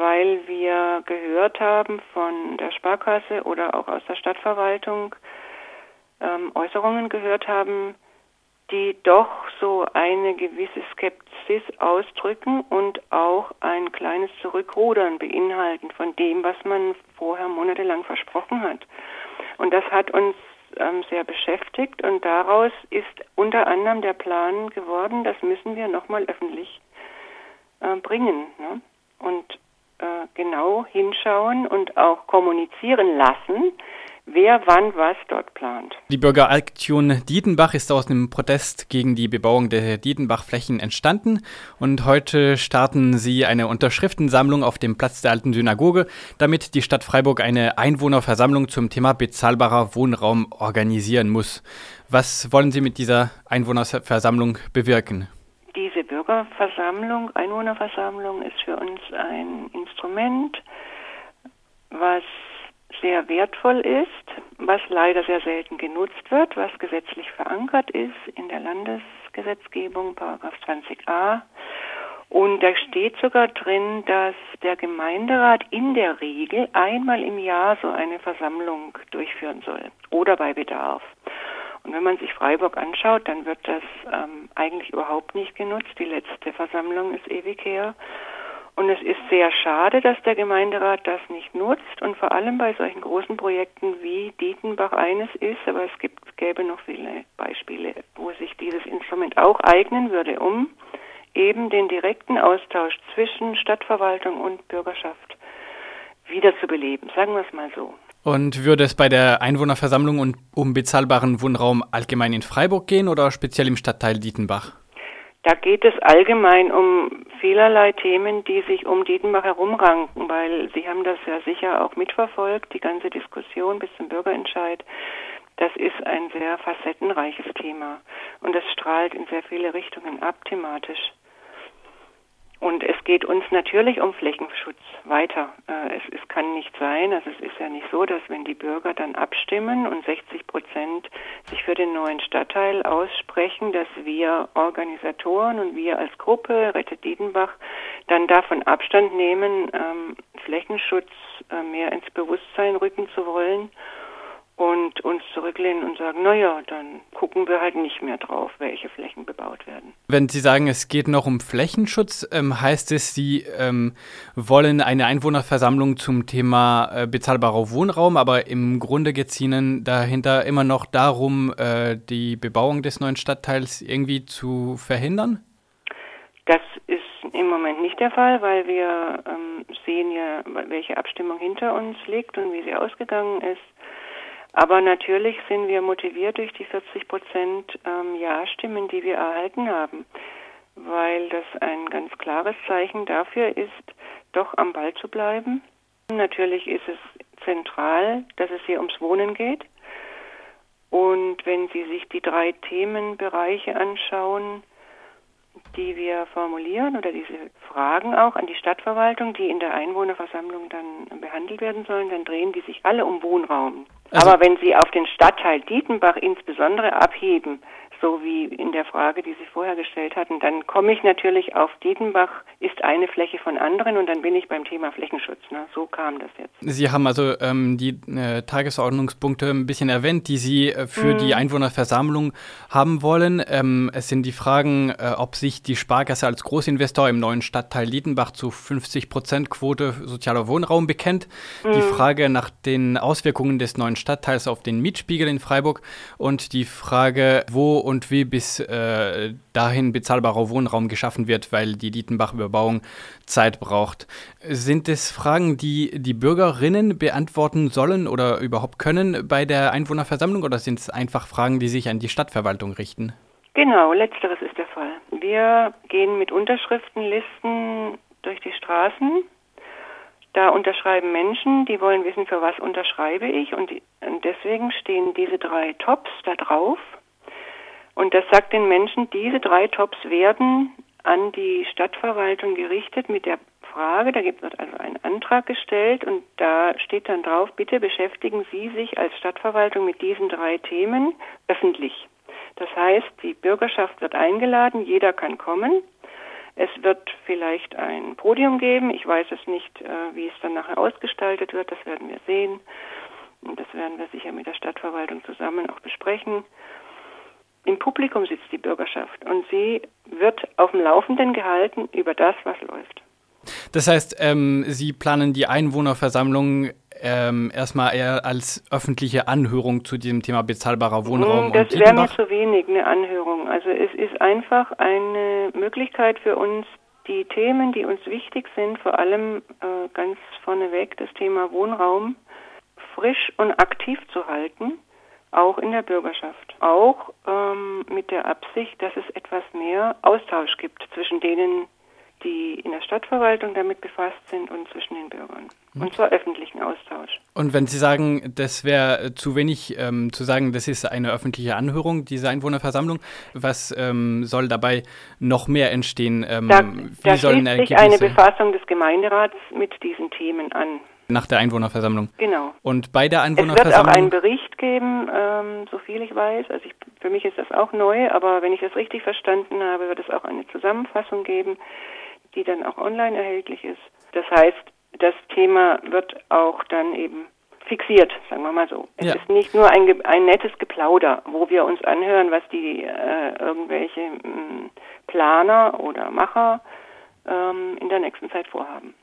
weil wir gehört haben von der Sparkasse oder auch aus der Stadtverwaltung ähm, Äußerungen gehört haben, die doch so eine gewisse Skepsis ausdrücken und auch ein kleines Zurückrudern beinhalten von dem, was man vorher monatelang versprochen hat. Und das hat uns ähm, sehr beschäftigt und daraus ist unter anderem der Plan geworden, das müssen wir nochmal öffentlich äh, bringen ne? und äh, genau hinschauen und auch kommunizieren lassen, wer wann was dort plant. Die Bürgeraktion Dietenbach ist aus einem Protest gegen die Bebauung der Dietenbach-Flächen entstanden und heute starten sie eine Unterschriftensammlung auf dem Platz der alten Synagoge, damit die Stadt Freiburg eine Einwohnerversammlung zum Thema bezahlbarer Wohnraum organisieren muss. Was wollen Sie mit dieser Einwohnerversammlung bewirken? Bürgerversammlung, Einwohnerversammlung ist für uns ein Instrument, was sehr wertvoll ist, was leider sehr selten genutzt wird, was gesetzlich verankert ist in der Landesgesetzgebung, Paragraph 20a. Und da steht sogar drin, dass der Gemeinderat in der Regel einmal im Jahr so eine Versammlung durchführen soll oder bei Bedarf. Und wenn man sich Freiburg anschaut, dann wird das ähm, eigentlich überhaupt nicht genutzt. Die letzte Versammlung ist ewig her. Und es ist sehr schade, dass der Gemeinderat das nicht nutzt und vor allem bei solchen großen Projekten wie Dietenbach eines ist, aber es gibt, gäbe noch viele Beispiele, wo sich dieses Instrument auch eignen würde, um eben den direkten Austausch zwischen Stadtverwaltung und Bürgerschaft wiederzubeleben, sagen wir es mal so. Und würde es bei der Einwohnerversammlung um bezahlbaren Wohnraum allgemein in Freiburg gehen oder speziell im Stadtteil Dietenbach? Da geht es allgemein um vielerlei Themen, die sich um Dietenbach herumranken, weil Sie haben das ja sicher auch mitverfolgt, die ganze Diskussion bis zum Bürgerentscheid. Das ist ein sehr facettenreiches Thema und das strahlt in sehr viele Richtungen ab thematisch. Und es geht uns natürlich um Flächenschutz weiter. Äh, es, es, kann nicht sein, also es ist ja nicht so, dass wenn die Bürger dann abstimmen und 60 Prozent sich für den neuen Stadtteil aussprechen, dass wir Organisatoren und wir als Gruppe Rettet Diedenbach dann davon Abstand nehmen, ähm, Flächenschutz äh, mehr ins Bewusstsein rücken zu wollen und uns zurücklehnen und sagen, naja, dann gucken wir halt nicht mehr drauf, welche Flächen bebaut werden. Wenn Sie sagen, es geht noch um Flächenschutz, ähm, heißt es, Sie ähm, wollen eine Einwohnerversammlung zum Thema äh, bezahlbarer Wohnraum, aber im Grunde geht es Ihnen dahinter immer noch darum, äh, die Bebauung des neuen Stadtteils irgendwie zu verhindern? Das ist im Moment nicht der Fall, weil wir ähm, sehen ja, welche Abstimmung hinter uns liegt und wie sie ausgegangen ist. Aber natürlich sind wir motiviert durch die 40 Prozent ähm, Ja-Stimmen, die wir erhalten haben, weil das ein ganz klares Zeichen dafür ist, doch am Ball zu bleiben. Natürlich ist es zentral, dass es hier ums Wohnen geht. Und wenn Sie sich die drei Themenbereiche anschauen, die wir formulieren oder diese Fragen auch an die Stadtverwaltung, die in der Einwohnerversammlung dann behandelt werden sollen, dann drehen die sich alle um Wohnraum. Also Aber wenn Sie auf den Stadtteil Dietenbach insbesondere abheben, so wie in der Frage, die Sie vorher gestellt hatten, dann komme ich natürlich auf Dietenbach ist eine Fläche von anderen und dann bin ich beim Thema Flächenschutz. Ne? So kam das jetzt. Sie haben also ähm, die äh, Tagesordnungspunkte ein bisschen erwähnt, die Sie äh, für mhm. die Einwohnerversammlung haben wollen. Ähm, es sind die Fragen, äh, ob sich die Sparkasse als Großinvestor im neuen Stadtteil Dietenbach zu 50 Prozent Quote sozialer Wohnraum bekennt. Mhm. Die Frage nach den Auswirkungen des neuen Stadtteils auf den Mietspiegel in Freiburg und die Frage, wo und wie bis äh, dahin bezahlbarer Wohnraum geschaffen wird, weil die Dietenbach-Überbauung Zeit braucht. Sind es Fragen, die die Bürgerinnen beantworten sollen oder überhaupt können bei der Einwohnerversammlung oder sind es einfach Fragen, die sich an die Stadtverwaltung richten? Genau, letzteres ist der Fall. Wir gehen mit Unterschriftenlisten durch die Straßen. Da unterschreiben Menschen, die wollen wissen, für was unterschreibe ich und deswegen stehen diese drei Tops da drauf und das sagt den Menschen, diese drei Tops werden an die Stadtverwaltung gerichtet mit der Frage, da wird also ein Antrag gestellt und da steht dann drauf, bitte beschäftigen Sie sich als Stadtverwaltung mit diesen drei Themen öffentlich. Das heißt, die Bürgerschaft wird eingeladen, jeder kann kommen. Es wird vielleicht ein Podium geben. Ich weiß es nicht, äh, wie es dann nachher ausgestaltet wird. Das werden wir sehen. Und das werden wir sicher mit der Stadtverwaltung zusammen auch besprechen. Im Publikum sitzt die Bürgerschaft und sie wird auf dem Laufenden gehalten über das, was läuft. Das heißt, ähm, Sie planen die Einwohnerversammlung ähm, erstmal eher als öffentliche Anhörung zu diesem Thema bezahlbarer Wohnraum. Das wäre mir zu wenig, eine Anhörung. Also es ist einfach eine Möglichkeit für uns, die Themen, die uns wichtig sind, vor allem äh, ganz vorneweg das Thema Wohnraum, frisch und aktiv zu halten, auch in der Bürgerschaft. Auch ähm, mit der Absicht, dass es etwas mehr Austausch gibt zwischen denen, die in der Stadtverwaltung damit befasst sind und zwischen den Bürgern. Mhm. Und zwar öffentlichen Austausch. Und wenn Sie sagen, das wäre zu wenig ähm, zu sagen, das ist eine öffentliche Anhörung, diese Einwohnerversammlung, was ähm, soll dabei noch mehr entstehen? Ähm, da da schließt sich eine Befassung des Gemeinderats mit diesen Themen an. Nach der Einwohnerversammlung. Genau. Und bei der Einwohnerversammlung. Es wird auch einen Bericht geben, ähm, so viel ich weiß. Also ich, für mich ist das auch neu, aber wenn ich das richtig verstanden habe, wird es auch eine Zusammenfassung geben die dann auch online erhältlich ist. Das heißt, das Thema wird auch dann eben fixiert, sagen wir mal so. Es ja. ist nicht nur ein, ein nettes Geplauder, wo wir uns anhören, was die äh, irgendwelche mh, hm, Planer oder Macher ähm, in der nächsten Zeit vorhaben.